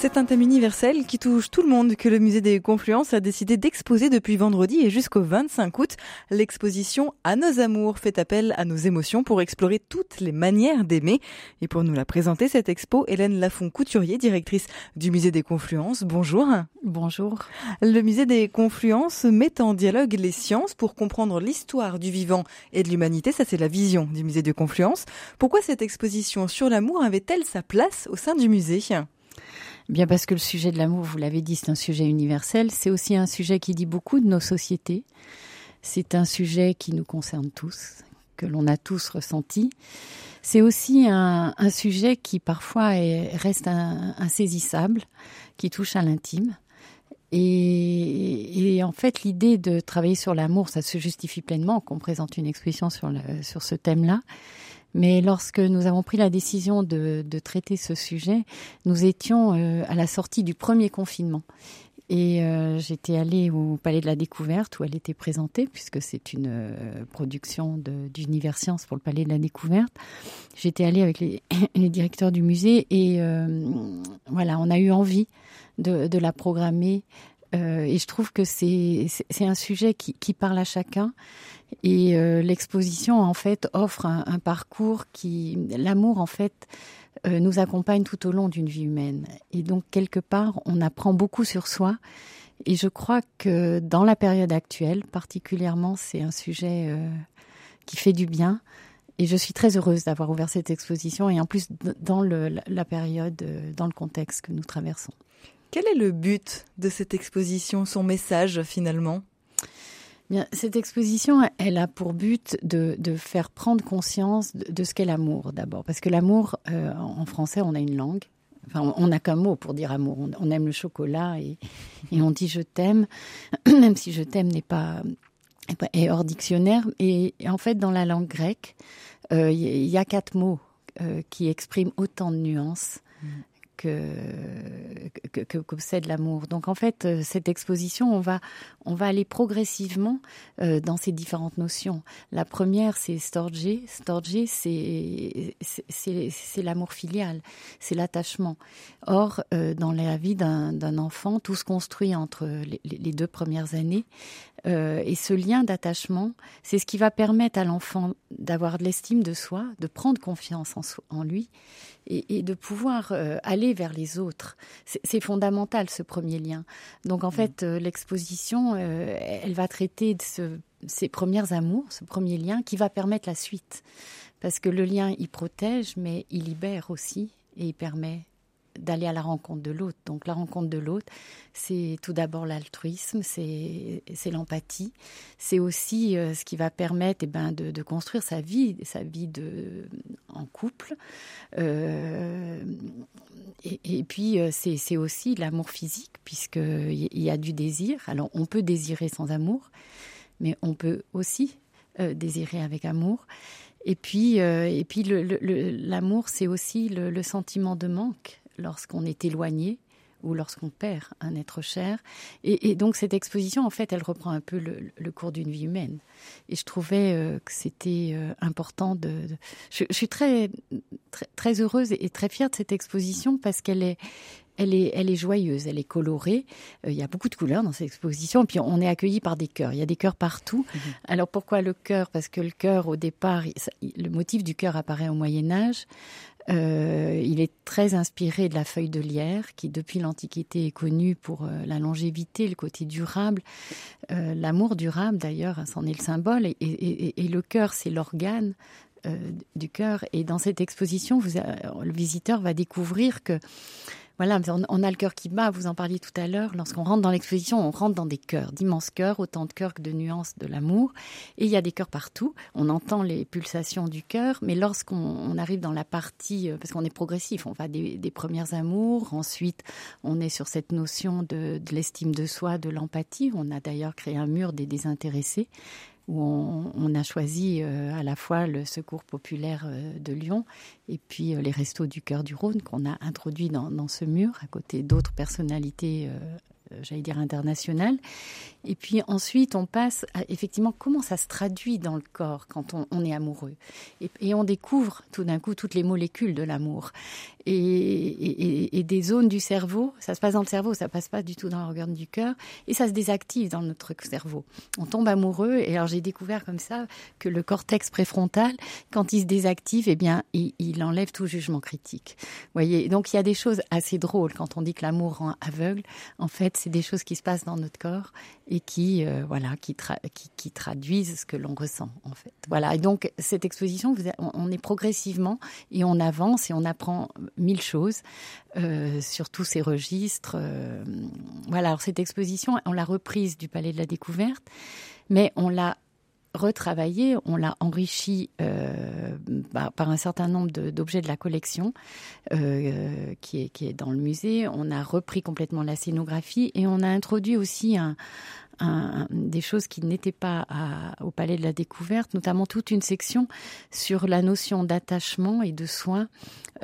C'est un thème universel qui touche tout le monde que le musée des Confluences a décidé d'exposer depuis vendredi et jusqu'au 25 août. L'exposition À nos amours fait appel à nos émotions pour explorer toutes les manières d'aimer. Et pour nous la présenter, cette expo, Hélène Lafont-Couturier, directrice du musée des Confluences. Bonjour. Bonjour. Le musée des Confluences met en dialogue les sciences pour comprendre l'histoire du vivant et de l'humanité. Ça, c'est la vision du musée des Confluences. Pourquoi cette exposition sur l'amour avait-elle sa place au sein du musée? Bien parce que le sujet de l'amour, vous l'avez dit, c'est un sujet universel. C'est aussi un sujet qui dit beaucoup de nos sociétés. C'est un sujet qui nous concerne tous, que l'on a tous ressenti. C'est aussi un, sujet qui parfois est, reste insaisissable, qui touche à l'intime. Et, en fait, l'idée de travailler sur l'amour, ça se justifie pleinement qu'on présente une exposition sur, sur ce thème-là. Mais lorsque nous avons pris la décision de, traiter ce sujet, nous étions euh, à la sortie du premier confinement. Et euh, j'étais allée au Palais de la Découverte où elle était présentée, puisque c'est une euh, production d'Univers Science pour le Palais de la Découverte. J'étais allée avec les, directeurs du musée et voilà, on a eu envie de, la programmer. Et je trouve que c'est un sujet qui parle à chacun et euh, l'exposition, en fait, offre un, parcours qui, l'amour, en fait, euh, nous accompagne tout au long d'une vie humaine. Et donc, quelque part, on apprend beaucoup sur soi. Et je crois que dans la période actuelle, particulièrement, c'est un sujet euh, qui fait du bien. Et je suis très heureuse d'avoir ouvert cette exposition et en plus dans la période, dans le contexte que nous traversons. Quel est le but de cette exposition, son message finalement? Cette exposition, elle a pour but de, faire prendre conscience de, ce qu'est l'amour d'abord, parce que l'amour, euh, en français, on a une langue. Enfin, on n'a qu'un mot pour dire amour. On, aime le chocolat et, on dit je t'aime, même si je t'aime n'est pas est hors dictionnaire. Et, en fait, dans la langue grecque, il euh, y, a quatre mots euh, qui expriment autant de nuances. Que, possède l'amour. Donc en fait, euh, cette exposition, on va, on va aller progressivement euh, dans ces différentes notions. La première, c'est Storgé. Storgé, c'est l'amour filial, c'est l'attachement. Or, euh, dans la vie d'un enfant, tout se construit entre les deux premières années. Euh, et ce lien d'attachement, c'est ce qui va permettre à l'enfant d'avoir de l'estime de soi, de prendre confiance en, lui et, et, de pouvoir euh, aller vers les autres. C'est fondamental ce premier lien. Donc en mmh. fait, euh, l'exposition, elle va traiter de ce, ces premières amours, ce premier lien qui va permettre la suite. Parce que le lien, il protège, mais il libère aussi et il permet d'aller à la rencontre de l'autre. Donc la rencontre de l'autre, c'est tout d'abord l'altruisme, c'est l'empathie, c'est aussi euh, ce qui va permettre eh ben, de, construire sa vie, sa vie de, en couple. Euh, et, puis euh, c'est aussi l'amour physique, puisqu'il y a du désir. Alors on peut désirer sans amour, mais on peut aussi désirer avec amour. Et puis, et puis l'amour, c'est aussi le, sentiment de manque lorsqu'on est éloigné ou lorsqu'on perd un être cher. Et, et, donc cette exposition, en fait, elle reprend un peu le, le cours d'une vie humaine. Et je trouvais euh, que c'était euh, important de... de... Je, je, suis très, très, très heureuse et très fière de cette exposition parce qu'elle est... Elle est, elle est joyeuse, elle est colorée. Euh, il y a beaucoup de couleurs dans cette exposition. Et puis on est accueilli par des cœurs. Il y a des cœurs partout. Mmh. Alors pourquoi le cœur? Parce que le cœur, au départ, le motif du cœur apparaît au Moyen Âge. Euh, il est très inspiré de la feuille de lierre, qui depuis l'Antiquité est connue pour euh, la longévité, le côté durable, euh, l'amour durable d'ailleurs, c'en est le symbole, et, le cœur, c'est l'organe du cœur. Et dans cette exposition, le visiteur va découvrir que voilà, on, a le cœur qui bat, vous en parliez tout à l'heure. Lorsqu'on rentre dans l'exposition, on rentre dans des cœurs, d'immenses cœurs, autant de cœurs que de nuances de l'amour. Et il y a des cœurs partout. On entend les pulsations du cœur, mais lorsqu'on arrive dans la partie, euh, parce qu'on est progressif, on va des, des, premières amours, ensuite on est sur cette notion de l'estime de soi, de l'empathie. On a d'ailleurs créé un mur des désintéressés où on, a choisi euh, à la fois le secours populaire euh, de Lyon et puis euh, les restos du cœur du Rhône qu'on a introduit dans, ce mur à côté d'autres personnalités j'allais dire international. Et puis ensuite, on passe à effectivement comment ça se traduit dans le corps quand on, est amoureux? Et, on découvre tout d'un coup toutes les molécules de l'amour. Et, des zones du cerveau, ça se passe dans le cerveau, ça passe pas du tout dans l'organe du cœur, et ça se désactive dans notre cerveau. On tombe amoureux, et alors j'ai découvert comme ça que le cortex préfrontal, quand il se désactive, eh bien, il, enlève tout jugement critique. Vous voyez, donc il y a des choses assez drôles quand on dit que l'amour rend aveugle. En fait, c'est des choses qui se passent dans notre corps et qui, euh, voilà, qui, traduisent ce que l'on ressent, en fait. Voilà. Et donc, cette exposition, on, est progressivement et on avance et on apprend mille choses euh, sur tous ces registres. Euh, voilà. Alors, cette exposition, on l'a reprise du Palais de la Découverte, mais on l'a retravaillé, on l'a enrichi euh, bah, par un certain nombre d'objets de, la collection qui, est, qui est dans le musée. On a repris complètement la scénographie et on a introduit aussi un, des choses qui n'étaient pas au Palais de la Découverte, notamment toute une section sur la notion d'attachement et de soin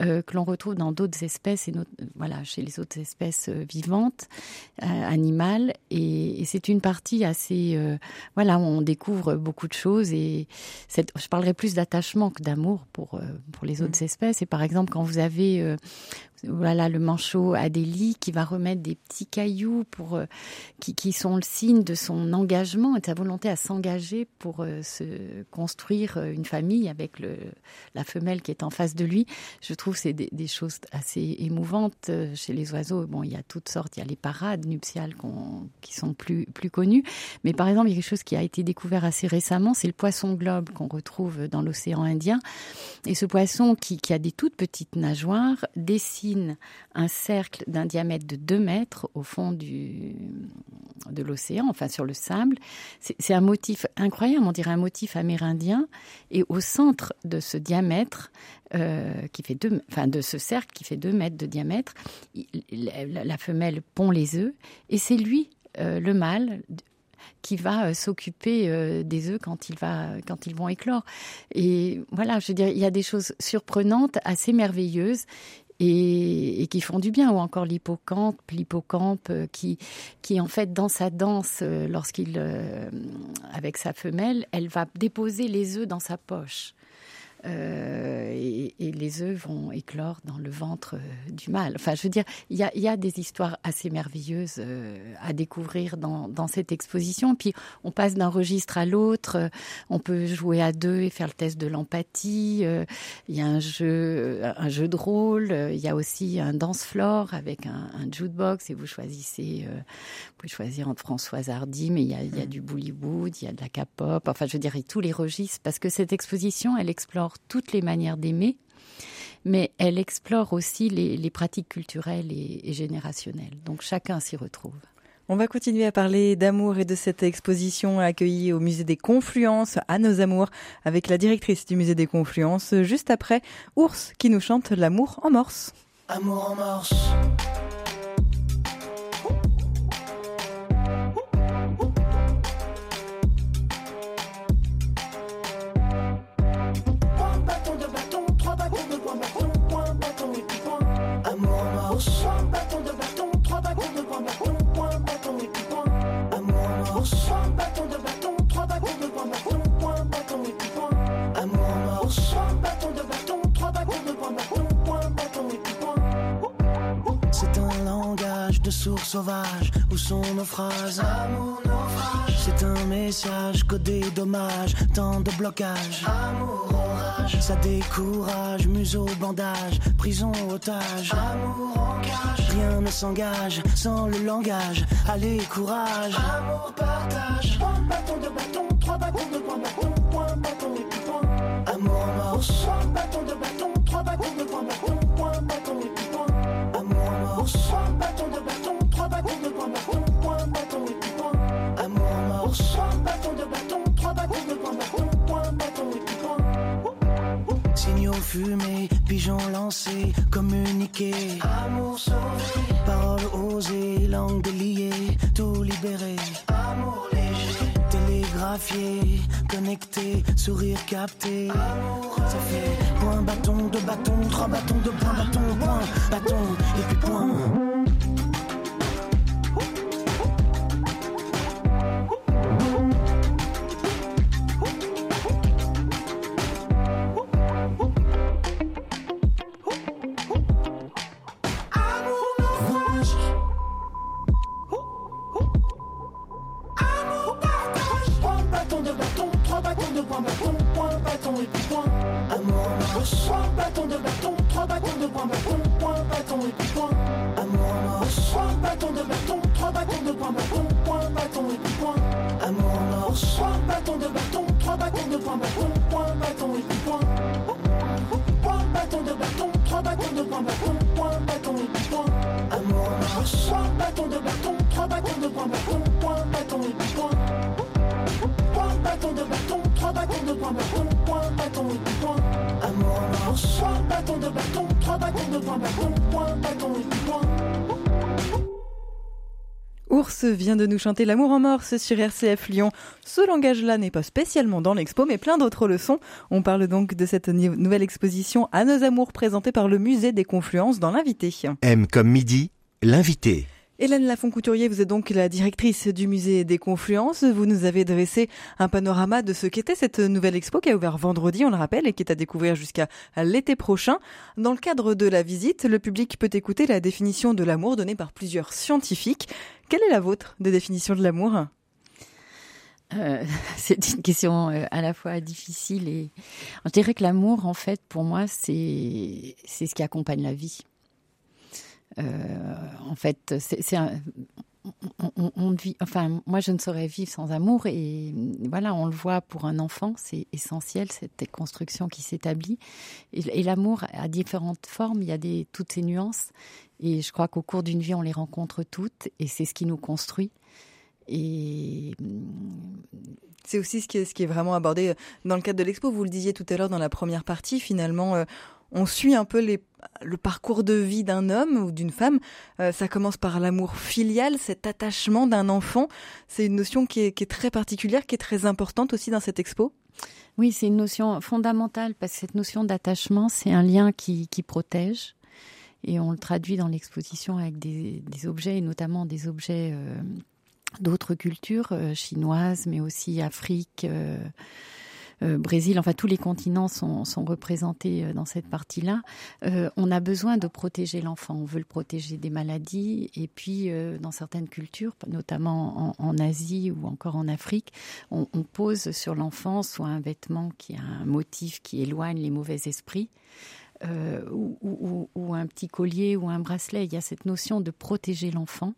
euh, que l'on retrouve dans d'autres espèces, et voilà, chez les autres espèces euh, vivantes, euh, animales. Et, et c'est une partie assez, voilà, où on découvre beaucoup de choses. Et cette, je parlerai plus d'attachement que d'amour pour pour les autres mmh. espèces. Et par exemple, quand vous avez voilà le manchot Adélie qui va remettre des petits cailloux pour qui, qui, sont le signe de son engagement et de sa volonté à s'engager pour se construire une famille avec le, la femelle qui est en face de lui. Je trouve c'est des, choses assez émouvantes euh, chez les oiseaux. Bon, il y a toutes sortes, il y a les parades nuptiales qui sont plus plus connues, mais par exemple, il y a quelque chose qui a été découvert assez récemment, c'est le poisson globe qu'on retrouve dans l'océan Indien. Et ce poisson qui, qui a des toutes petites nageoires un cercle d'un diamètre de 2 mètres au fond du de l'océan, enfin sur le sable. C'est un motif incroyable, on dirait un motif amérindien. Et au centre de ce diamètre, euh, qui fait deux, enfin de ce cercle qui fait deux mètres de diamètre, la, femelle pond les œufs et c'est lui, euh, le mâle, qui va euh, s'occuper des œufs quand ils vont éclore. Et voilà, je veux dire, il y a des choses surprenantes, assez merveilleuses. Et, qui font du bien, ou encore l'hippocampe, l'hippocampe qui, qui en fait dans sa danse, lorsqu'il, avec sa femelle, elle va déposer les œufs dans sa poche. Euh, et, les œufs vont éclore dans le ventre euh, du mâle. Enfin, je veux dire, il y a, des histoires assez merveilleuses euh, à découvrir dans, cette exposition. Puis on passe d'un registre à l'autre. On peut jouer à deux et faire le test de l'empathie. Il y a un jeu, un jeu de rôle. Il y a aussi un dance floor avec un, un jukebox et vous choisissez. vous pouvez choisir entre Françoise Hardy, mais il y a, il y a du Bollywood, il y a de la K-pop. Enfin, je veux dire, tous les registres parce que cette exposition, elle explore toutes les manières d'aimer, mais elle explore aussi les, pratiques culturelles et, générationnelles. Donc chacun s'y retrouve. On va continuer à parler d'amour et de cette exposition accueillie au musée des Confluences à nos amours avec la directrice du musée des Confluences juste après Ours qui nous chante l'amour en morse. Amour en morse. Sourds sauvage, où sont nos phrases? Naufrage. C'est un message codé dommage, tant de blocages. Amour, orage. Ça décourage, museau, bandage, prison, otage. Amour, en cage. Rien ne s'engage sans le langage. Allez, courage. Amour, partage. Signaux fumés, pigeons lancés, communiqués. Amour sauvé. Paroles osées, langue déliée, tout libéré. Amour léger. Télégraphié, connecté, sourire capté. Amour Ça fait point, bâton, de bâton, trois bâtons de point, bâton, point, bâton et puis point. Bâtons de poing, bâton, point, bâton et point. Amour en or, trois bâtons de bâton, trois bâtons de poing, bâton, point, bâton et point. Point, bâton de bâton, trois bâtons de poing, bâton, point, bâton et point. Amour en or, trois bâtons de bâton, trois bâtons de poing, bâton, point, bâton et puis point. Vient de nous chanter L'amour en morse sur RCF Lyon. Ce langage-là n'est pas spécialement dans l'expo, mais plein d'autres leçons. On parle donc de cette nou- nouvelle exposition à nos amours présentée par le musée des Confluences dans l'invité. M comme midi, l'invité. Hélène Lafont-Couturier, vous êtes donc la directrice du musée des Confluences. Vous nous avez dressé un panorama de ce qu'était cette nouvelle expo qui a ouvert vendredi, on le rappelle, et qui est à découvrir jusqu'à l'été prochain. Dans le cadre de la visite, le public peut écouter la définition de l'amour donnée par plusieurs scientifiques. Quelle est la vôtre de définition de l'amour? Euh, c'est une question euh, à la fois difficile et je dirais que l'amour, en fait, pour moi, c'est c'est ce qui accompagne la vie. Euh, en fait, c'est un- on, vit, enfin, moi, je ne saurais vivre sans amour et voilà, on le voit pour un enfant, c'est essentiel cette construction qui s'établit. Et, l'amour a différentes formes, il y a toutes ces nuances et je crois qu'au cours d'une vie, on les rencontre toutes et c'est ce qui nous construit. Et C'est aussi ce qui, est, ce qui est vraiment abordé dans le cadre de l'expo. Vous le disiez tout à l'heure dans la première partie, finalement, euh, on suit un peu le parcours de vie d'un homme ou d'une femme. Euh, ça commence par l'amour filial, cet attachement d'un enfant. C'est une notion qui est, très particulière, qui est très importante aussi dans cette expo. Oui, c'est une notion fondamentale parce que cette notion d'attachement, c'est un lien qui, protège. Et on le traduit dans l'exposition avec des, objets, et notamment des objets euh, d'autres cultures, euh, chinoises, mais aussi Afrique, euh, Brésil, enfin tous les continents sont, sont représentés euh, dans cette partie-là. Euh, on a besoin de protéger l'enfant, on veut le protéger des maladies, et puis euh, dans certaines cultures, notamment en, Asie ou encore en Afrique, on, pose sur l'enfant soit un vêtement qui a un motif qui éloigne les mauvais esprits, euh, ou- ou un petit collier ou un bracelet. Il y a cette notion de protéger l'enfant.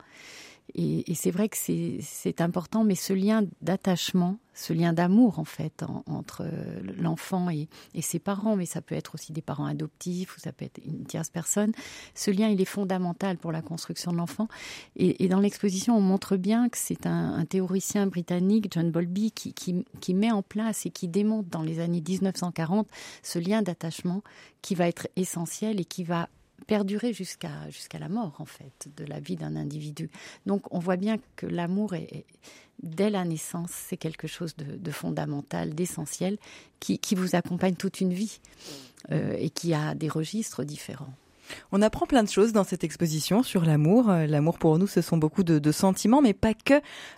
Et, c'est vrai que c'est important, mais ce lien d'attachement, ce lien d'amour en fait en- entre euh, l'enfant et, ses parents, mais ça peut être aussi des parents adoptifs ou ça peut être une tierce personne. Ce lien, il est fondamental pour la construction de l'enfant. Et, dans l'exposition, on montre bien que c'est un, théoricien britannique, John Bowlby, qui, qui, met en place et qui démontre dans les années 1940 ce lien d'attachement qui va être essentiel et qui va perdurer jusqu'à la mort en fait de la vie d'un individu. Donc on voit bien que l'amour est, dès la naissance c'est quelque chose de, fondamental, d'essentiel, qui, qui vous accompagne toute une vie euh, et qui a des registres différents. On apprend plein de choses dans cette exposition sur l'amour. Euh, L'amour pour nous, ce sont beaucoup de, de sentiments, mais pas que.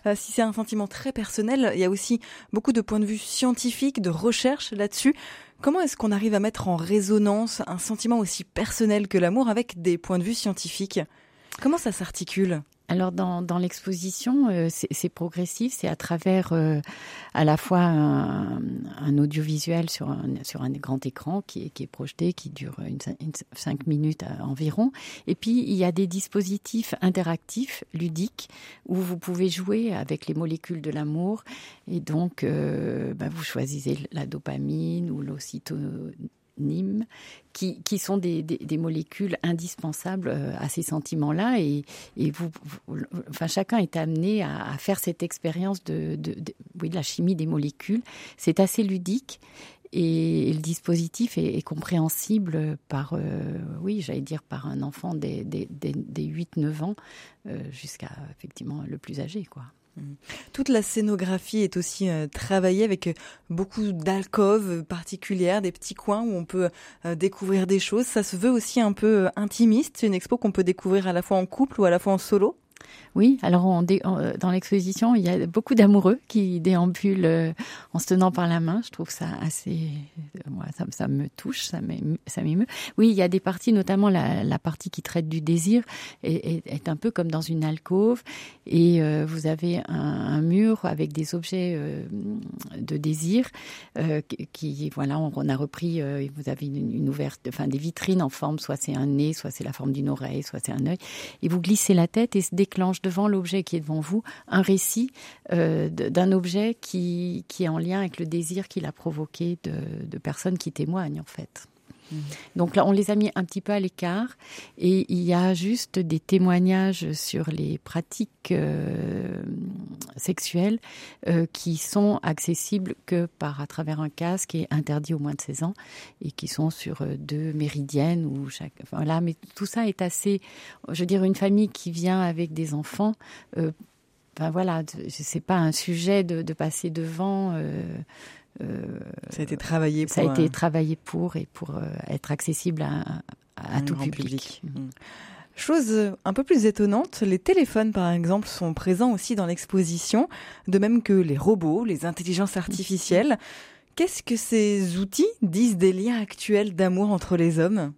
Euh, si c'est un sentiment très personnel, il y a aussi beaucoup de points de vue scientifiques, de recherche là-dessus. Comment est-ce qu'on arrive à mettre en résonance un sentiment aussi personnel que l'amour avec des points de vue scientifiques? Comment ça s'articule? Alors dans, dans l'exposition, euh, c'est progressif, c'est à travers euh, à la fois un, un audiovisuel sur un, sur un grand écran qui est, qui est projeté, qui dure une, une cinq minutes environ, et puis il y a des dispositifs interactifs, ludiques, où vous pouvez jouer avec les molécules de l'amour, et donc euh, bah, vous choisissez la dopamine ou l'ocytonine qui, qui sont des, des, molécules indispensables euh, à ces sentiments-là. Et, et vous, enfin, chacun est amené à, faire cette expérience de, de, oui, de la chimie des molécules. C'est assez ludique. Et le dispositif est, compréhensible par, euh, oui, j'allais dire par un enfant des, des, des, des 8-9 ans euh, jusqu'à effectivement le plus âgé, quoi. Toute la scénographie est aussi euh, travaillée avec euh, beaucoup d'alcôves particulières, des petits coins où on peut euh, découvrir des choses. Ça se veut aussi un peu intimiste. Une expo qu'on peut découvrir à la fois en couple ou à la fois en solo? Oui, alors on dans l'exposition, il y a beaucoup d'amoureux qui déambulent euh, en se tenant par la main. Je trouve ça assez, moi, ça, me touche, ça m'émeut. Oui, il y a des parties, notamment la, partie qui traite du désir, est, un peu comme dans une alcôve, et euh, vous avez un, mur avec des objets euh, de désir qui, voilà, on, a repris. vous avez une, une ouverte, enfin des vitrines en forme, soit c'est un nez, soit c'est la forme d'une oreille, soit c'est un œil, et vous glissez la tête et se déclenche devant l'objet qui est devant vous un récit euh, d'un objet qui, qui est en lien avec le désir qu'il a provoqué de, de personnes qui témoignent en fait. Donc là, on les a mis un petit peu à l'écart et il y a juste des témoignages sur les pratiques euh, sexuelles euh, qui sont accessibles que par à travers un casque et interdit au moins de 16 ans et qui sont sur euh, deux méridiennes ou chaque. Voilà, mais tout ça est assez. Je veux dire, une famille qui vient avec des enfants. Euh, ben voilà, c'est pas un sujet de, passer devant. Ça a été travaillé pour. Ça a été travaillé pour et pour euh, être accessible à, à, tout public. Mm. Mm. Chose un peu plus étonnante, les téléphones par exemple sont présents aussi dans l'exposition, de même que les robots, les intelligences artificielles. Qu'est-ce que ces outils disent des liens actuels d'amour entre les hommes?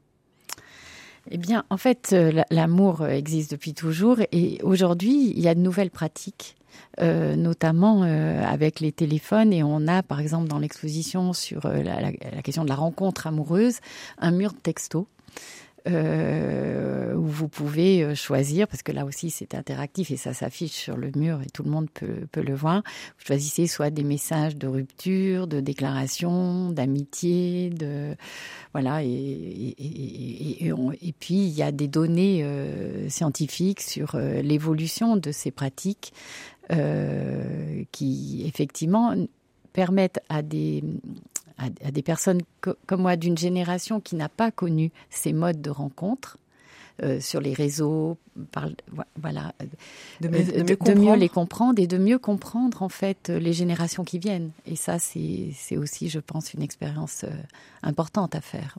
Eh bien, en fait, euh, l'amour existe depuis toujours et aujourd'hui, il y a de nouvelles pratiques euh, notamment euh, avec les téléphones. Et on a, par exemple, dans l'exposition sur euh, la, question de la rencontre amoureuse, un mur de texto. Où vous pouvez choisir, parce que là aussi c'est interactif et ça s'affiche sur le mur et tout le monde peut, peut le voir. Vous choisissez soit des messages de rupture, de déclaration, d'amitié, de voilà, et, puis il y a des données scientifiques sur l'évolution de ces pratiques euh, qui effectivement permettent à des, à, à des personnes co comme moi d'une génération qui n'a pas connu ces modes de rencontre euh, sur les réseaux, par, voilà, de, mieux, de, mieux de, mieux les comprendre et de mieux comprendre en fait les générations qui viennent. Et ça, c'est aussi, je pense, une expérience euh, importante à faire.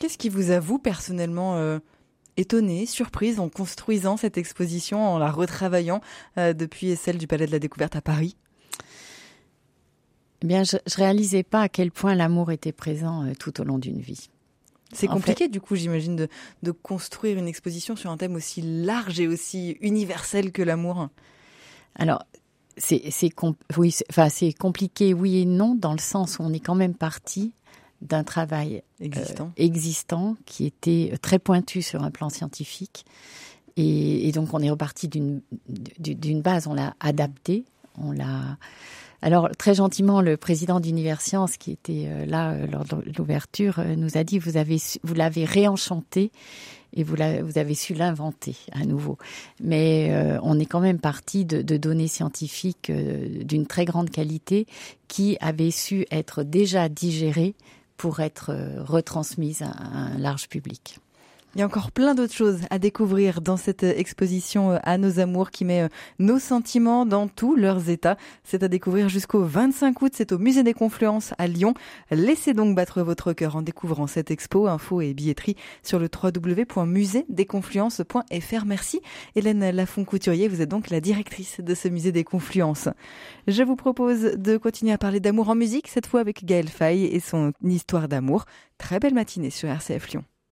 Qu'est-ce qui vous a, vous, personnellement, euh, étonnée, surprise en construisant cette exposition, en la retravaillant euh, depuis celle du Palais de la Découverte à Paris eh bien, je, je réalisais pas à quel point l'amour était présent euh, tout au long d'une vie. C'est compliqué, fait, du coup, j'imagine, de, de, construire une exposition sur un thème aussi large et aussi universel que l'amour. Alors, c'est oui, enfin, compliqué, oui et non, dans le sens où on est quand même parti d'un travail existant. Euh, existant qui était très pointu sur un plan scientifique. Et, et donc on est reparti d'une base, on l'a adapté, on l'a. Alors très gentiment, le président d'Universcience, qui était euh, là euh, lors de l'ouverture, nous a dit vous avez vous l'avez réenchanté et vous, vous avez su l'inventer à nouveau. Mais euh, on est quand même parti de, de données scientifiques euh, d'une très grande qualité qui avaient su être déjà digérées pour être retransmises à un large public. Il y a encore plein d'autres choses à découvrir dans cette exposition euh, à nos amours qui met euh, nos sentiments dans tous leurs états. C'est à découvrir jusqu'au 25 août. C'est au Musée des Confluences à Lyon. Laissez donc battre votre cœur en découvrant cette expo. Info et billetterie sur le www.musédesconfluences.fr. Merci Hélène Lafont-Couturier. Vous êtes donc la directrice de ce musée des confluences. Je vous propose de continuer à parler d'amour en musique, cette fois avec Gaël Faye et son histoire d'amour. Très belle matinée sur RCF Lyon.